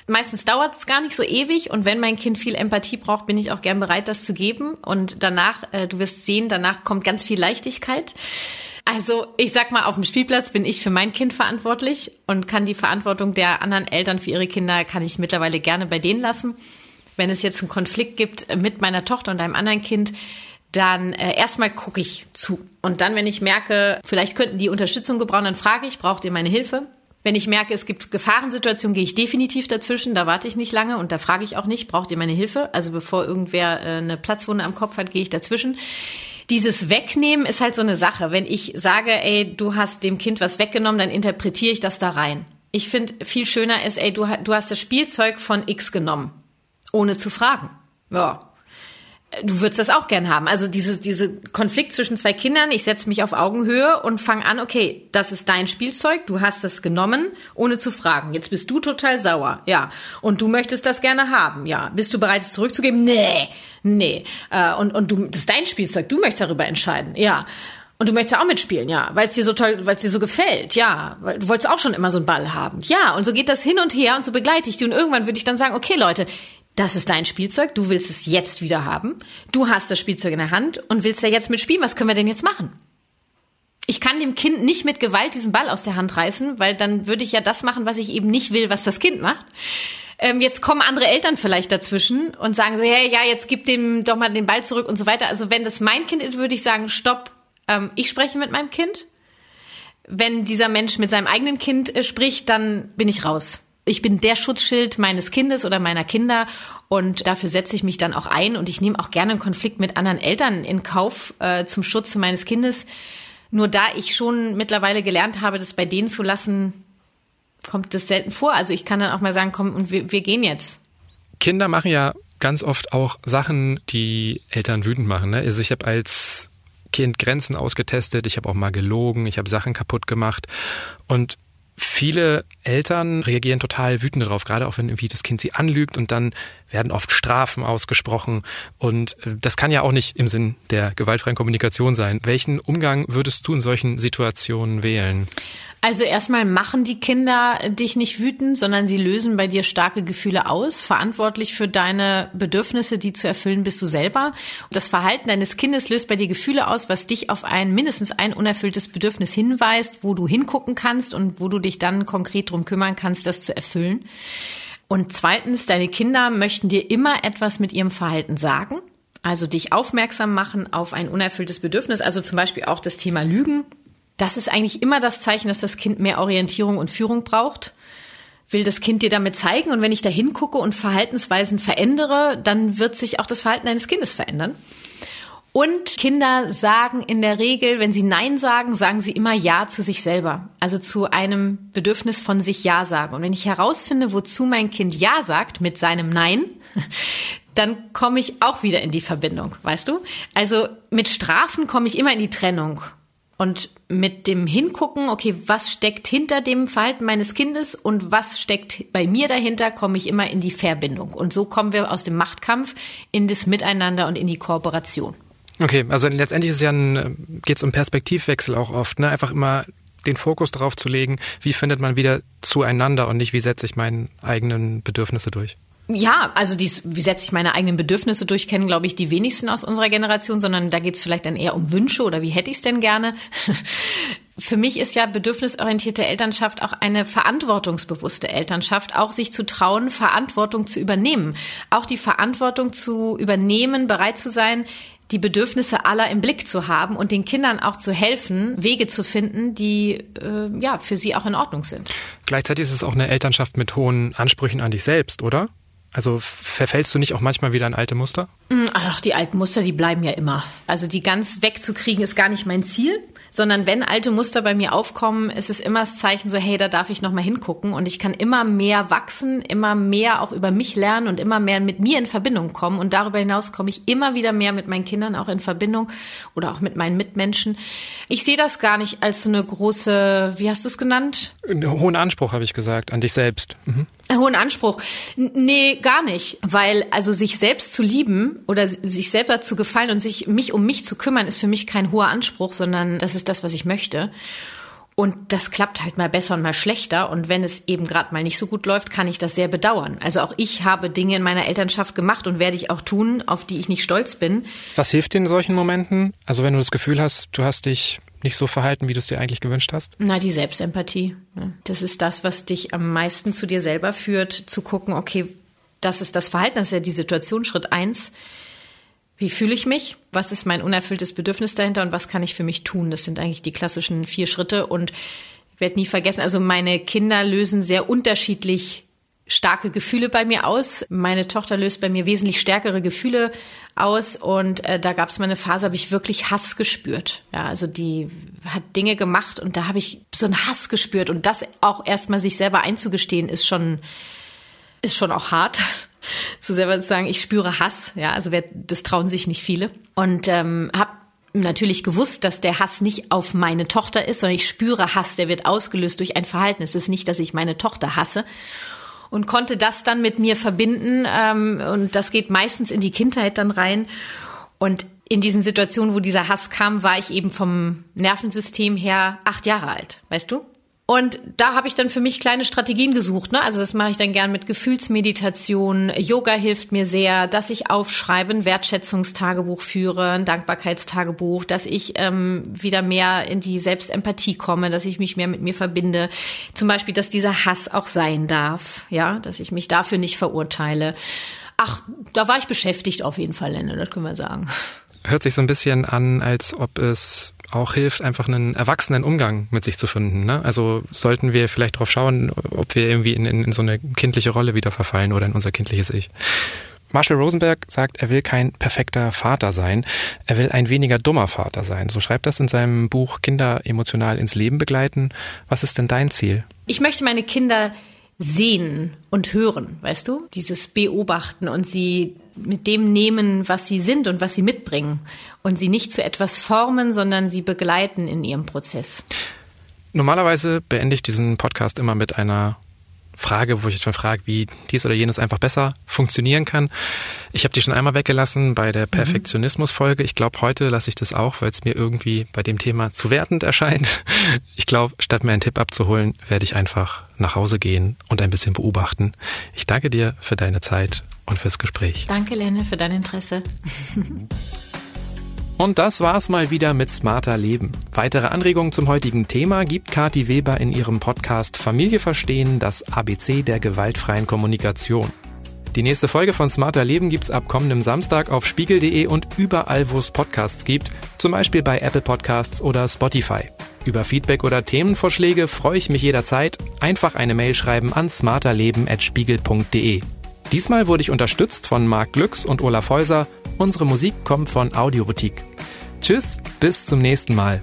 Meistens dauert es gar nicht so ewig und wenn mein Kind viel Empathie braucht, bin ich auch gern bereit, das zu geben. Und danach, äh, du wirst sehen, danach kommt ganz viel Leichtigkeit. Also ich sag mal, auf dem Spielplatz bin ich für mein Kind verantwortlich und kann die Verantwortung der anderen Eltern für ihre Kinder, kann ich mittlerweile gerne bei denen lassen. Wenn es jetzt einen Konflikt gibt mit meiner Tochter und einem anderen Kind, dann äh, erstmal gucke ich zu. Und dann, wenn ich merke, vielleicht könnten die Unterstützung gebrauchen, dann frage ich, braucht ihr meine Hilfe? Wenn ich merke, es gibt Gefahrensituationen, gehe ich definitiv dazwischen. Da warte ich nicht lange und da frage ich auch nicht, braucht ihr meine Hilfe? Also bevor irgendwer äh, eine Platzwunde am Kopf hat, gehe ich dazwischen. Dieses Wegnehmen ist halt so eine Sache. Wenn ich sage, ey, du hast dem Kind was weggenommen, dann interpretiere ich das da rein. Ich finde viel schöner ist, ey, du, du hast das Spielzeug von X genommen, ohne zu fragen. Ja, du würdest das auch gern haben. Also diese, diese Konflikt zwischen zwei Kindern, ich setze mich auf Augenhöhe und fange an, okay, das ist dein Spielzeug, du hast es genommen, ohne zu fragen. Jetzt bist du total sauer, ja. Und du möchtest das gerne haben, ja. Bist du bereit, es zurückzugeben? Nee, nee. Äh, und, und du, das ist dein Spielzeug, du möchtest darüber entscheiden, ja. Und du möchtest auch mitspielen, ja, weil es dir so toll, weil es dir so gefällt, ja, weil du wolltest auch schon immer so einen Ball haben, ja. Und so geht das hin und her und so begleite ich die. Und irgendwann würde ich dann sagen, okay, Leute, das ist dein Spielzeug, du willst es jetzt wieder haben. Du hast das Spielzeug in der Hand und willst ja jetzt mitspielen. Was können wir denn jetzt machen? Ich kann dem Kind nicht mit Gewalt diesen Ball aus der Hand reißen, weil dann würde ich ja das machen, was ich eben nicht will, was das Kind macht. Ähm, jetzt kommen andere Eltern vielleicht dazwischen und sagen so, hey, ja, jetzt gib dem doch mal den Ball zurück und so weiter. Also wenn das mein Kind ist, würde ich sagen, stopp, ähm, ich spreche mit meinem Kind. Wenn dieser Mensch mit seinem eigenen Kind äh, spricht, dann bin ich raus ich bin der Schutzschild meines Kindes oder meiner Kinder und dafür setze ich mich dann auch ein und ich nehme auch gerne einen Konflikt mit anderen Eltern in Kauf äh, zum Schutze meines Kindes. Nur da ich schon mittlerweile gelernt habe, das bei denen zu lassen, kommt das selten vor. Also ich kann dann auch mal sagen, komm, und wir, wir gehen jetzt. Kinder machen ja ganz oft auch Sachen, die Eltern wütend machen. Ne? Also ich habe als Kind Grenzen ausgetestet, ich habe auch mal gelogen, ich habe Sachen kaputt gemacht und Viele Eltern reagieren total wütend darauf, gerade auch wenn irgendwie das Kind sie anlügt und dann werden oft Strafen ausgesprochen. Und äh, das kann ja auch nicht im Sinn der gewaltfreien Kommunikation sein. Welchen Umgang würdest du in solchen Situationen wählen? Also erstmal machen die Kinder dich nicht wütend, sondern sie lösen bei dir starke Gefühle aus. Verantwortlich für deine Bedürfnisse, die zu erfüllen, bist du selber. Das Verhalten deines Kindes löst bei dir Gefühle aus, was dich auf ein mindestens ein unerfülltes Bedürfnis hinweist, wo du hingucken kannst und wo du dich dann konkret drum kümmern kannst, das zu erfüllen. Und zweitens, deine Kinder möchten dir immer etwas mit ihrem Verhalten sagen. Also dich aufmerksam machen auf ein unerfülltes Bedürfnis. Also zum Beispiel auch das Thema Lügen das ist eigentlich immer das Zeichen, dass das Kind mehr Orientierung und Führung braucht. Will das Kind dir damit zeigen und wenn ich da hingucke und Verhaltensweisen verändere, dann wird sich auch das Verhalten eines Kindes verändern. Und Kinder sagen in der Regel, wenn sie Nein sagen, sagen sie immer Ja zu sich selber. Also zu einem Bedürfnis von sich Ja sagen. Und wenn ich herausfinde, wozu mein Kind Ja sagt mit seinem Nein, dann komme ich auch wieder in die Verbindung, weißt du? Also mit Strafen komme ich immer in die Trennung. Und mit dem Hingucken, okay, was steckt hinter dem Verhalten meines Kindes und was steckt bei mir dahinter, komme ich immer in die Verbindung. Und so kommen wir aus dem Machtkampf in das Miteinander und in die Kooperation. Okay, also letztendlich ist ja ein, geht es um Perspektivwechsel auch oft, ne? Einfach immer den Fokus darauf zu legen, wie findet man wieder zueinander und nicht, wie setze ich meine eigenen Bedürfnisse durch. Ja, also dies, wie setze ich meine eigenen Bedürfnisse durch, kennen, glaube ich, die wenigsten aus unserer Generation, sondern da geht es vielleicht dann eher um Wünsche oder wie hätte ich es denn gerne. Für mich ist ja bedürfnisorientierte Elternschaft auch eine verantwortungsbewusste Elternschaft, auch sich zu trauen, Verantwortung zu übernehmen. Auch die Verantwortung zu übernehmen, bereit zu sein, die Bedürfnisse aller im Blick zu haben und den Kindern auch zu helfen, Wege zu finden, die äh, ja für sie auch in Ordnung sind. Gleichzeitig ist es auch eine Elternschaft mit hohen Ansprüchen an dich selbst, oder? Also verfällst du nicht auch manchmal wieder in alte Muster? Mm, ach, die alten Muster, die bleiben ja immer. Also die ganz wegzukriegen ist gar nicht mein Ziel sondern wenn alte Muster bei mir aufkommen, ist es immer das Zeichen so, hey, da darf ich noch mal hingucken und ich kann immer mehr wachsen, immer mehr auch über mich lernen und immer mehr mit mir in Verbindung kommen und darüber hinaus komme ich immer wieder mehr mit meinen Kindern auch in Verbindung oder auch mit meinen Mitmenschen. Ich sehe das gar nicht als so eine große, wie hast du es genannt? Einen hohen Anspruch habe ich gesagt an dich selbst. Mhm. Hohen Anspruch. Nee, gar nicht. Weil also sich selbst zu lieben oder sich selber zu gefallen und sich mich um mich zu kümmern, ist für mich kein hoher Anspruch, sondern das ist das, was ich möchte. Und das klappt halt mal besser und mal schlechter. Und wenn es eben gerade mal nicht so gut läuft, kann ich das sehr bedauern. Also auch ich habe Dinge in meiner Elternschaft gemacht und werde ich auch tun, auf die ich nicht stolz bin. Was hilft dir in solchen Momenten? Also wenn du das Gefühl hast, du hast dich nicht so verhalten, wie du es dir eigentlich gewünscht hast? Na, die Selbstempathie. Das ist das, was dich am meisten zu dir selber führt, zu gucken, okay, das ist das Verhalten, das ist ja die Situation, Schritt eins. Wie fühle ich mich? Was ist mein unerfülltes Bedürfnis dahinter und was kann ich für mich tun? Das sind eigentlich die klassischen vier Schritte und ich werde nie vergessen, also meine Kinder lösen sehr unterschiedlich starke Gefühle bei mir aus. Meine Tochter löst bei mir wesentlich stärkere Gefühle aus und äh, da gab es mal eine Phase, habe ich wirklich Hass gespürt. Ja, also die hat Dinge gemacht und da habe ich so einen Hass gespürt und das auch erstmal sich selber einzugestehen ist schon ist schon auch hart. So selber zu sagen, ich spüre Hass, ja, also wer, das trauen sich nicht viele. Und ähm, habe natürlich gewusst, dass der Hass nicht auf meine Tochter ist, sondern ich spüre Hass, der wird ausgelöst durch ein Verhalten. Es ist nicht, dass ich meine Tochter hasse und konnte das dann mit mir verbinden. Ähm, und das geht meistens in die Kindheit dann rein. Und in diesen Situationen, wo dieser Hass kam, war ich eben vom Nervensystem her acht Jahre alt, weißt du? Und da habe ich dann für mich kleine Strategien gesucht. Ne? Also das mache ich dann gern mit Gefühlsmeditation. Yoga hilft mir sehr, dass ich aufschreibe, ein Wertschätzungstagebuch führe, ein Dankbarkeitstagebuch, dass ich ähm, wieder mehr in die Selbstempathie komme, dass ich mich mehr mit mir verbinde. Zum Beispiel, dass dieser Hass auch sein darf, ja, dass ich mich dafür nicht verurteile. Ach, da war ich beschäftigt auf jeden Fall, Lenne, das können wir sagen. Hört sich so ein bisschen an, als ob es auch hilft, einfach einen erwachsenen Umgang mit sich zu finden. Ne? Also sollten wir vielleicht darauf schauen, ob wir irgendwie in, in, in so eine kindliche Rolle wieder verfallen oder in unser kindliches Ich. Marshall Rosenberg sagt, er will kein perfekter Vater sein, er will ein weniger dummer Vater sein. So schreibt das in seinem Buch Kinder emotional ins Leben begleiten. Was ist denn dein Ziel? Ich möchte meine Kinder sehen und hören, weißt du? Dieses Beobachten und sie mit dem nehmen, was sie sind und was sie mitbringen und sie nicht zu etwas formen, sondern sie begleiten in ihrem Prozess. Normalerweise beende ich diesen Podcast immer mit einer Frage, wo ich jetzt mal frage, wie dies oder jenes einfach besser funktionieren kann. Ich habe die schon einmal weggelassen bei der mhm. Perfektionismus-Folge. Ich glaube, heute lasse ich das auch, weil es mir irgendwie bei dem Thema zu wertend erscheint. Ich glaube, statt mir einen Tipp abzuholen, werde ich einfach nach Hause gehen und ein bisschen beobachten. Ich danke dir für deine Zeit und fürs Gespräch. Danke, Lenne, für dein Interesse. Und das war's mal wieder mit Smarter Leben. Weitere Anregungen zum heutigen Thema gibt Kati Weber in ihrem Podcast Familie verstehen, das ABC der gewaltfreien Kommunikation. Die nächste Folge von Smarter Leben gibt's ab kommendem Samstag auf spiegel.de und überall, wo es Podcasts gibt, zum Beispiel bei Apple Podcasts oder Spotify. Über Feedback oder Themenvorschläge freue ich mich jederzeit. Einfach eine Mail schreiben an smarterleben.spiegel.de. Diesmal wurde ich unterstützt von Marc Glücks und Olaf Häuser. Unsere Musik kommt von Audioboutique. Tschüss, bis zum nächsten Mal.